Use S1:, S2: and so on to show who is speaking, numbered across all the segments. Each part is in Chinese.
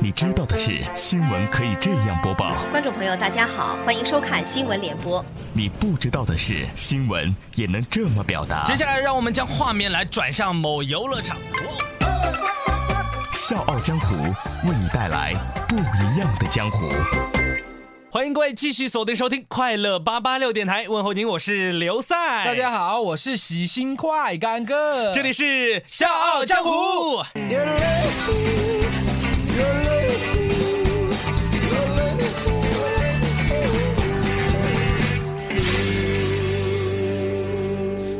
S1: 你知道的是，新闻可以这样播报。
S2: 观众朋友，大家好，欢迎收看新闻联播。
S1: 你不知道的是，新闻也能这么表达。
S3: 接下来，让我们将画面来转向某游乐场。
S1: 笑傲江湖为你带来不一样的江湖。
S3: 欢迎各位继续锁定收听快乐八八六电台，问候您，我是刘赛。
S4: 大家好，我是喜新快干哥，
S3: 这里是笑傲江湖。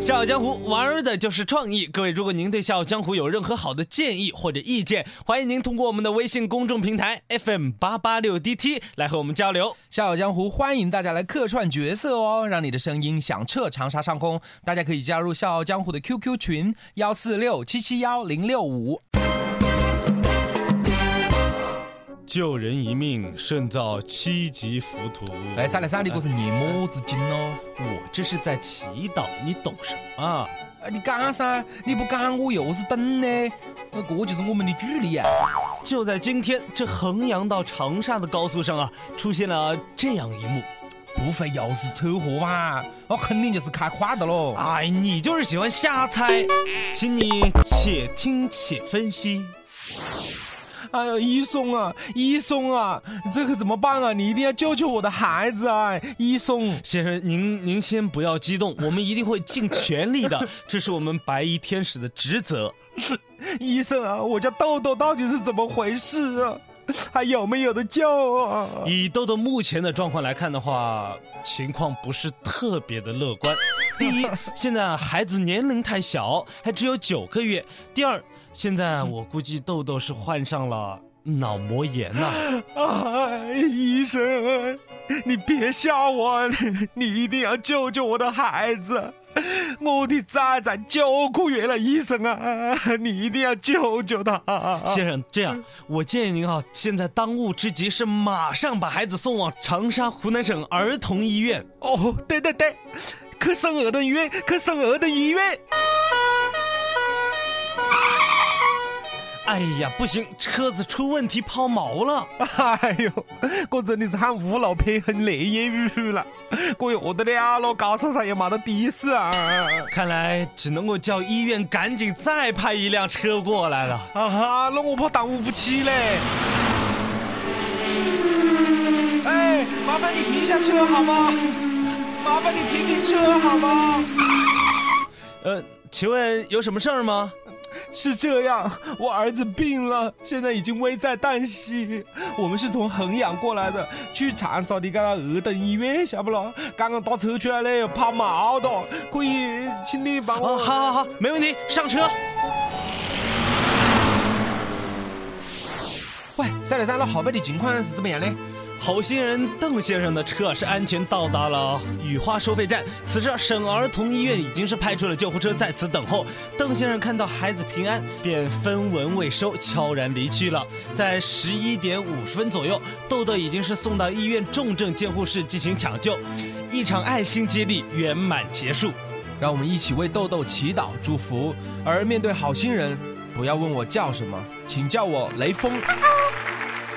S3: 笑傲江湖玩的就是创意。各位，如果您对笑傲江湖有任何好的建议或者意见，欢迎您通过我们的微信公众平台 FM 八八六 DT 来和我们交流。
S4: 笑傲江湖欢迎大家来客串角色哦，让你的声音响彻长沙上空。大家可以加入笑傲江湖的 QQ 群幺四六七七幺零六五。
S3: 救人一命胜造七级浮屠。
S4: 哎，三来三，你这是念么子经哦？
S3: 我这是在祈祷，你懂什么？啊，
S4: 你讲噻，你不讲我又是等呢。那这就是我们的距离啊！
S3: 就在今天，这衡阳到长沙的高速上啊，出现了这样一幕，
S4: 不会又是车祸吧？那肯定就是开快的喽！
S3: 哎，你就是喜欢瞎猜，请你且听且分析。
S4: 哎呀，医松啊，医松啊，这可怎么办啊？你一定要救救我的孩子啊，医松
S3: 先生，您您先不要激动，我们一定会尽全力的，这是我们白衣天使的职责。
S4: 医生啊，我家豆豆到底是怎么回事啊？还有没有的救啊？
S3: 以豆豆目前的状况来看的话，情况不是特别的乐观。第一，现在孩子年龄太小，还只有九个月。第二。现在我估计豆豆是患上了脑膜炎呐！
S4: 啊，医生，你别吓我，你一定要救救我的孩子！我的崽崽九个月了，医生啊，你一定要救救他！
S3: 先生，这样，我建议您啊，现在当务之急是马上把孩子送往长沙湖南省儿童医院。
S4: 哦，对对对，去省儿童医院，去省儿童医院。
S3: 哎呀，不行，车子出问题抛锚了。
S4: 哎呦，我真的是喊屋漏偏横雷烟雨了，我又得了了，高速上也没得的士啊！
S3: 看来只能够叫医院赶紧再派一辆车过来了。啊
S4: 哈，那我怕耽误不起嘞。哎，麻烦你停下车好吗？麻烦你停停车好吗？
S3: 呃，请问有什么事儿吗？
S4: 是这样，我儿子病了，现在已经危在旦夕。我们是从衡阳过来的，去长沙的个儿等医院，晓不咯？刚刚打车出来嘞，抛锚的，可以请你帮我。
S3: 好好好，没问题，上车。
S4: 喂，三六三，那后背的情况是怎么样呢？
S3: 好心人邓先生的车是安全到达了雨花收费站，此时省儿童医院已经是派出了救护车在此等候。邓先生看到孩子平安，便分文未收，悄然离去了。在十一点五十分左右，豆豆已经是送到医院重症监护室进行抢救，一场爱心接力圆满结束。
S4: 让我们一起为豆豆祈祷祝福。而面对好心人，不要问我叫什么，请叫我雷锋。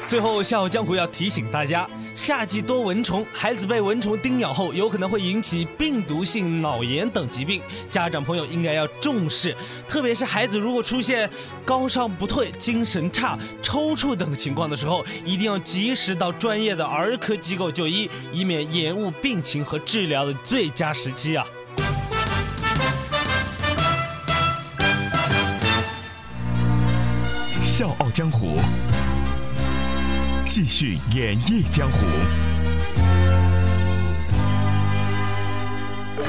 S3: 最后，笑傲江湖要提醒大家，夏季多蚊虫，孩子被蚊虫叮咬后，有可能会引起病毒性脑炎等疾病，家长朋友应该要重视。特别是孩子如果出现高烧不退、精神差、抽搐等情况的时候，一定要及时到专业的儿科机构就医，以免延误病情和治疗的最佳时期啊！
S1: 笑傲江湖。继续演绎江湖。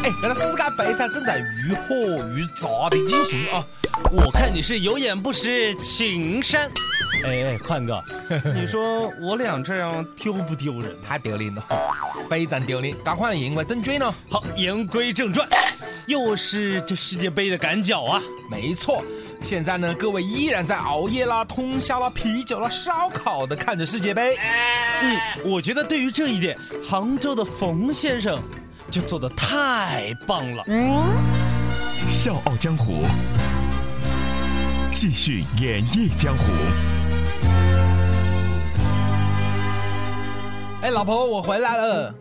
S4: 哎，那个世界杯赛正在愈火愈炸的进行啊！
S3: 我看你是有眼不识青山。哎哎，宽哥，你说我俩这样丢不丢人？
S4: 太丢脸了，非常丢脸！赶快言归正传呢。
S3: 好，言归正传，又是这世界杯的赶脚啊！
S4: 没错。现在呢，各位依然在熬夜啦、通宵啦、啤酒啦、烧烤的看着世界杯。
S3: 嗯，我觉得对于这一点，杭州的冯先生就做的太棒了。嗯。
S1: 笑傲江湖。继续演绎江湖。
S4: 哎，老婆，我回来了。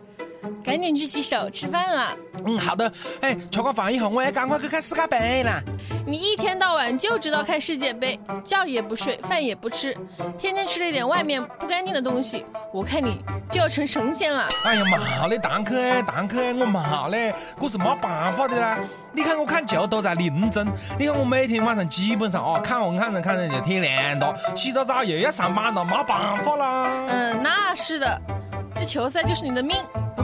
S5: 赶紧去洗手吃饭了。
S4: 嗯，好的。哎，吃过饭以后，我也赶快去看世界杯啦。
S5: 你一天到晚就知道看世界杯，觉也不睡，饭也不吃，天天吃了一点外面不干净的东西，我看你就要成神仙了。
S4: 哎呀，妈的，蛋壳，蛋壳，我妈嘞，我是没办法的啦。你看我看球都在认真，你看我每天晚上基本上哦，看完看着看着就天亮了，洗个澡又要上班了，没办法啦。
S5: 嗯，那是的，这球赛就是你的命。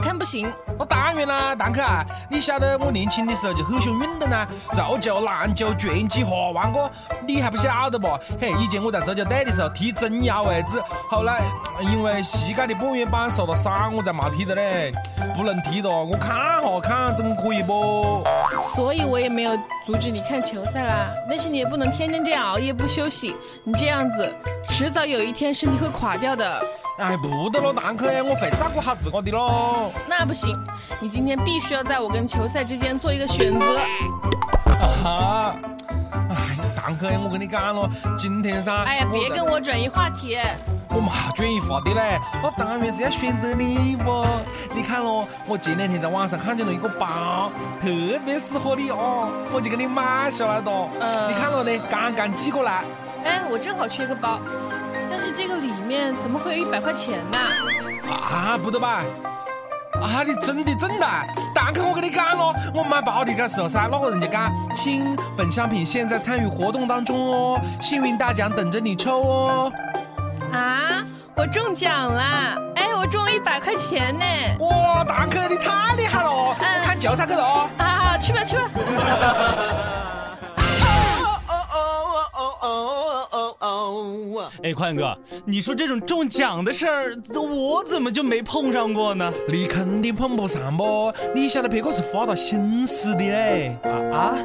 S5: 不看不行，
S4: 我当然啦，堂客啊，你晓得我年轻的时候就很喜欢运动啊，足球、篮球、拳击、滑腕哥，你还不晓得不？嘿，以前我在足球队的时候踢中腰位置，后来因为膝盖的半月板受了伤，我才没踢的嘞，不能踢的。我看哈看，总可以不？
S5: 所以我也没有阻止你看球赛啦，但是你也不能天天这样熬夜不休息，你这样子，迟早有一天身体会垮掉的。
S4: 哎，不得了，堂客，我会照顾好自个的喽。
S5: 那不行，你今天必须要在我跟球赛之间做一个选择。
S4: 啊哈！哎，堂客，我跟你讲了，今天噻。
S5: 哎呀，别跟我转移话题。
S4: 我嘛转移话题嘞，我当然是要选择你不？你看咯，我前两天在网上看见了一个包，特别适合你哦，我就给你买下来了。嗯。你看了呢？刚刚寄过来。
S5: 哎，我正好缺个包。但是这个里面怎么会有一百块钱呢？
S4: 啊，不对吧？啊，你真的真的？蛋壳，我跟你讲咯，我买包的个时候噻，那个人家讲，亲，本商品现在参与活动当中哦，幸运大奖等着你抽哦。
S5: 啊，我中奖了！哎，我中了一百块钱呢！
S4: 哇，大哥，你太厉害了！我看球赛去了哦。
S5: 啊，去吧去吧。
S3: 哎，宽哥，你说这种中奖的事儿，我怎么就没碰上过呢？
S4: 你肯定碰不上不？你晓得别个是发了心思的嘞？
S3: 啊啊！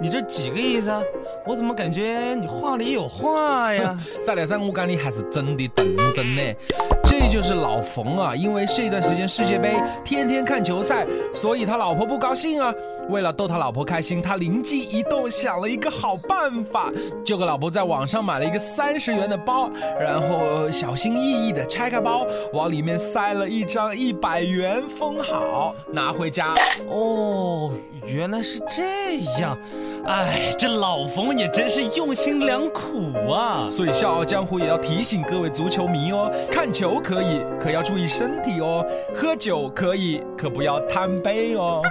S3: 你这几个意思啊？我怎么感觉你话里有话呀？
S4: 少梁山，我讲你还是真的等真呢。这就是老冯啊，因为这段时间世界杯天天看球赛，所以他老婆不高兴啊。为了逗他老婆开心，他灵机一动想了一个好办法，就给老婆在网上买了一个三十元的包，然后小心翼翼的拆开包，往里面塞了一张一百元，封好拿回家。
S3: 哦，原来是这样。哎，这老冯也真是用心良苦啊！
S4: 所以《笑傲江湖》也要提醒各位足球迷哦，看球可以，可要注意身体哦；喝酒可以，可不要贪杯哦。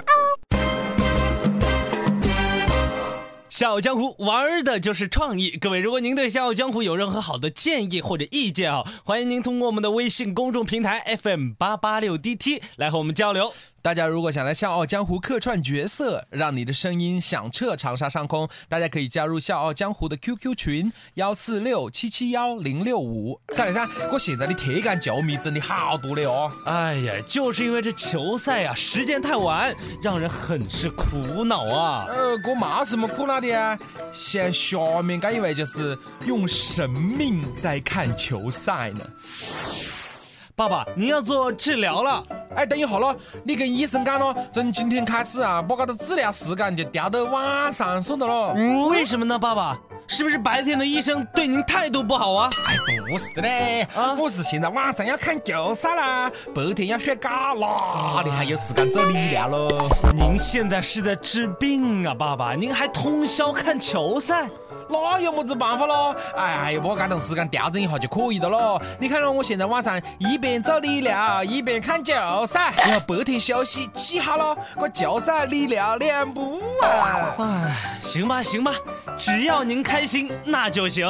S3: 笑傲江湖玩的就是创意。各位，如果您对笑傲江湖有任何好的建议或者意见啊，欢迎您通过我们的微信公众平台 FM 八八六 DT 来和我们交流。
S4: 大家如果想来《笑傲江湖》客串角色，让你的声音响彻长沙上空，大家可以加入《笑傲江湖》的 QQ 群幺四六七七幺零六五。三零三，我现在的铁杆球迷真的好多了哦！
S3: 哎呀，就是因为这球赛啊，时间太晚，让人很是苦恼啊。
S4: 呃，我骂什么苦恼的啊，像下面这一位就是用生命在看球赛呢。
S3: 爸爸，你要做治疗了。
S4: 哎，等一下咯，你跟医生讲咯，从今天开始啊，把这个治疗时间就调到晚上算的咯。
S3: 为什么呢，爸爸？是不是白天的医生对您态度不好啊？
S4: 哎，不是的嘞，啊，我是现在晚上要看球赛啦，白天要睡觉，哪里还有时间做理疗喽？
S3: 您现在是在治病啊，爸爸，您还通宵看球赛？
S4: 那有么子办法咯？哎呀，把这段时间调整一下就可以的咯。你看咯，我现在晚上一边做理疗一边看球赛，然后白天休息，记好了，我球赛理疗两不啊。
S3: 哎，行吧行吧，只要您开心那就行。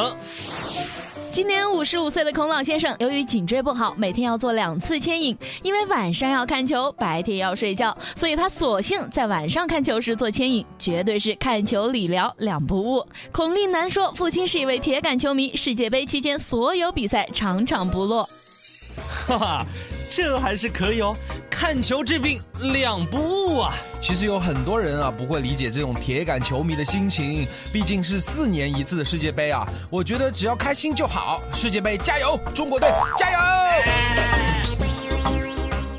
S6: 今年五十五岁的孔老先生，由于颈椎不好，每天要做两次牵引，因为晚上要看球，白天要睡觉，所以他索性在晚上看球时做牵引，绝对是看球理疗两不误。孔令南说，父亲是一位铁杆球迷，世界杯期间所有比赛场场不落。
S3: 哈哈，这还是可以哦。看球治病两不误啊！
S4: 其实有很多人啊不会理解这种铁杆球迷的心情，毕竟是四年一次的世界杯啊。我觉得只要开心就好，世界杯加油，中国队加油！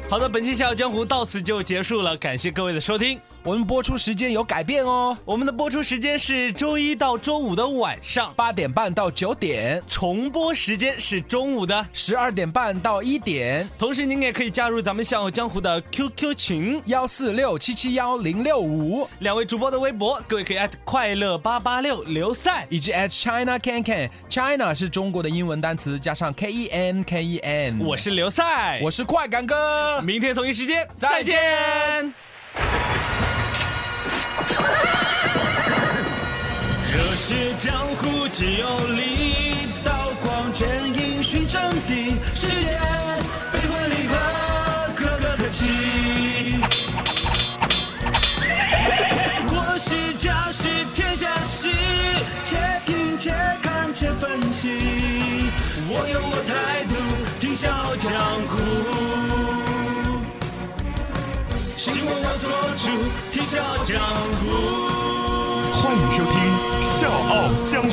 S3: 好的，本期《笑傲江湖》到此就结束了，感谢各位的收听。
S4: 我们播出时间有改变哦，
S7: 我们的播出时间是周一到周五的晚上，
S4: 八点半到九点，
S7: 重播时间是中午的
S4: 十二点半到一点。
S7: 同时，您也可以加入咱们笑傲江湖的 QQ 群
S4: 幺四六七七幺零六五，
S7: 两位主播的微博，各位可以快乐八八六刘赛，
S4: 以及 China Can Can China 是中国的英文单词，加上 K E N K E N。
S7: 我是刘赛，
S4: 我是快感哥，
S7: 明天同一时间再见。
S3: 热血江湖皆有力，刀光剑影寻真谛，世间悲欢离合，可歌可泣。国事家事天下事，且听且看且分析。我有我态度，听笑傲江湖。我做主，听笑傲江湖。
S1: 欢迎收听《笑傲江湖》。